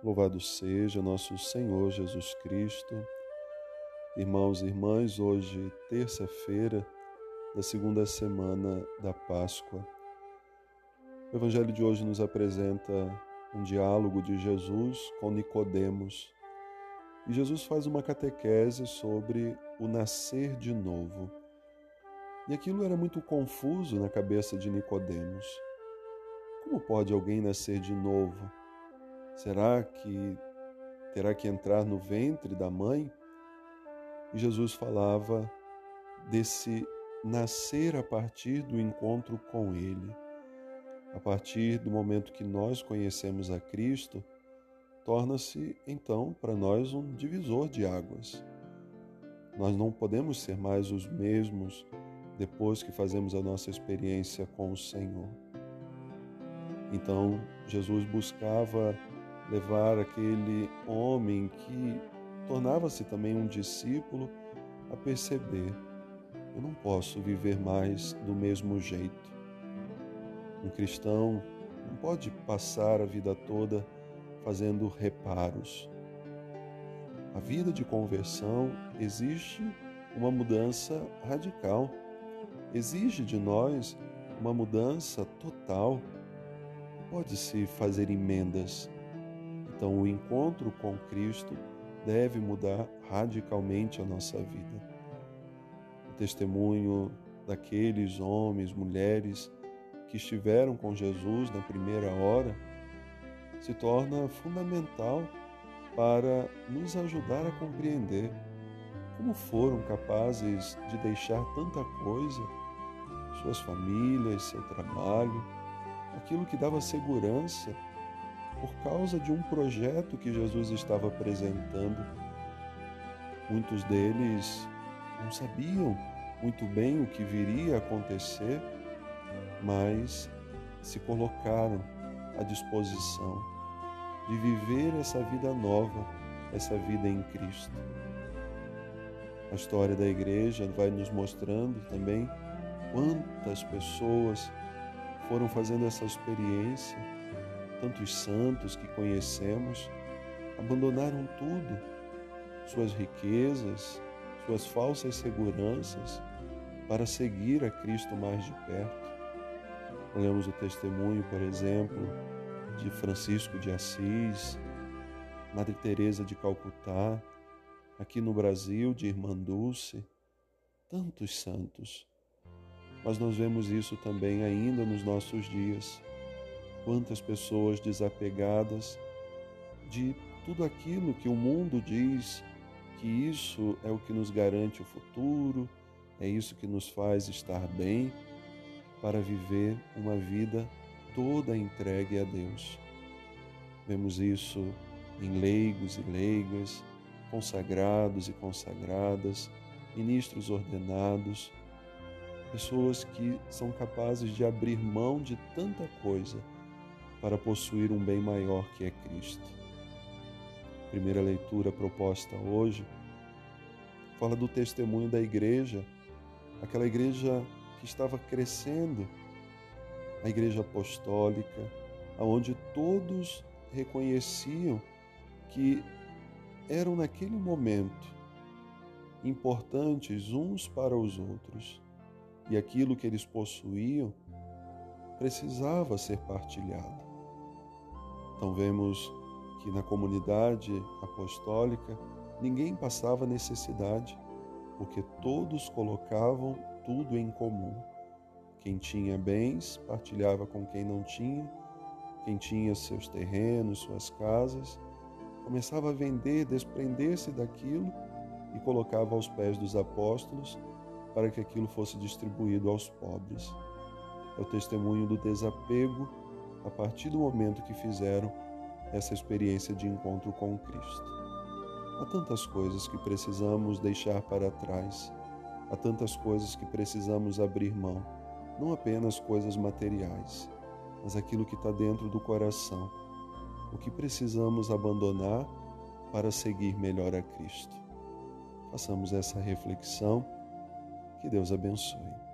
Louvado seja nosso Senhor Jesus Cristo. Irmãos e irmãs, hoje, terça-feira da segunda semana da Páscoa. O Evangelho de hoje nos apresenta um diálogo de Jesus com Nicodemos. E Jesus faz uma catequese sobre o nascer de novo. E aquilo era muito confuso na cabeça de Nicodemos. Como pode alguém nascer de novo? Será que terá que entrar no ventre da mãe? E Jesus falava desse nascer a partir do encontro com Ele. A partir do momento que nós conhecemos a Cristo, torna-se então para nós um divisor de águas. Nós não podemos ser mais os mesmos depois que fazemos a nossa experiência com o Senhor. Então, Jesus buscava levar aquele homem que tornava-se também um discípulo a perceber: eu não posso viver mais do mesmo jeito. Um cristão não pode passar a vida toda fazendo reparos. A vida de conversão exige uma mudança radical, exige de nós uma mudança total. Pode-se fazer emendas então, o encontro com Cristo deve mudar radicalmente a nossa vida. O testemunho daqueles homens, mulheres que estiveram com Jesus na primeira hora se torna fundamental para nos ajudar a compreender como foram capazes de deixar tanta coisa, suas famílias, seu trabalho, aquilo que dava segurança por causa de um projeto que Jesus estava apresentando. Muitos deles não sabiam muito bem o que viria a acontecer, mas se colocaram à disposição de viver essa vida nova, essa vida em Cristo. A história da igreja vai nos mostrando também quantas pessoas foram fazendo essa experiência tantos santos que conhecemos abandonaram tudo, suas riquezas, suas falsas seguranças, para seguir a Cristo mais de perto. Olhamos o testemunho, por exemplo, de Francisco de Assis, Madre Teresa de Calcutá, aqui no Brasil, de Irmã Dulce, tantos santos. Mas nós vemos isso também ainda nos nossos dias Quantas pessoas desapegadas de tudo aquilo que o mundo diz que isso é o que nos garante o futuro, é isso que nos faz estar bem, para viver uma vida toda entregue a Deus. Vemos isso em leigos e leigas, consagrados e consagradas, ministros ordenados, pessoas que são capazes de abrir mão de tanta coisa para possuir um bem maior que é Cristo. primeira leitura proposta hoje fala do testemunho da igreja, aquela igreja que estava crescendo, a igreja apostólica, aonde todos reconheciam que eram naquele momento importantes uns para os outros e aquilo que eles possuíam precisava ser partilhado. Então vemos que na comunidade apostólica ninguém passava necessidade, porque todos colocavam tudo em comum. Quem tinha bens partilhava com quem não tinha, quem tinha seus terrenos, suas casas, começava a vender, desprender-se daquilo e colocava aos pés dos apóstolos para que aquilo fosse distribuído aos pobres. É o testemunho do desapego a partir do momento que fizeram essa experiência de encontro com Cristo. Há tantas coisas que precisamos deixar para trás, há tantas coisas que precisamos abrir mão, não apenas coisas materiais, mas aquilo que está dentro do coração, o que precisamos abandonar para seguir melhor a Cristo. Façamos essa reflexão. Que Deus abençoe.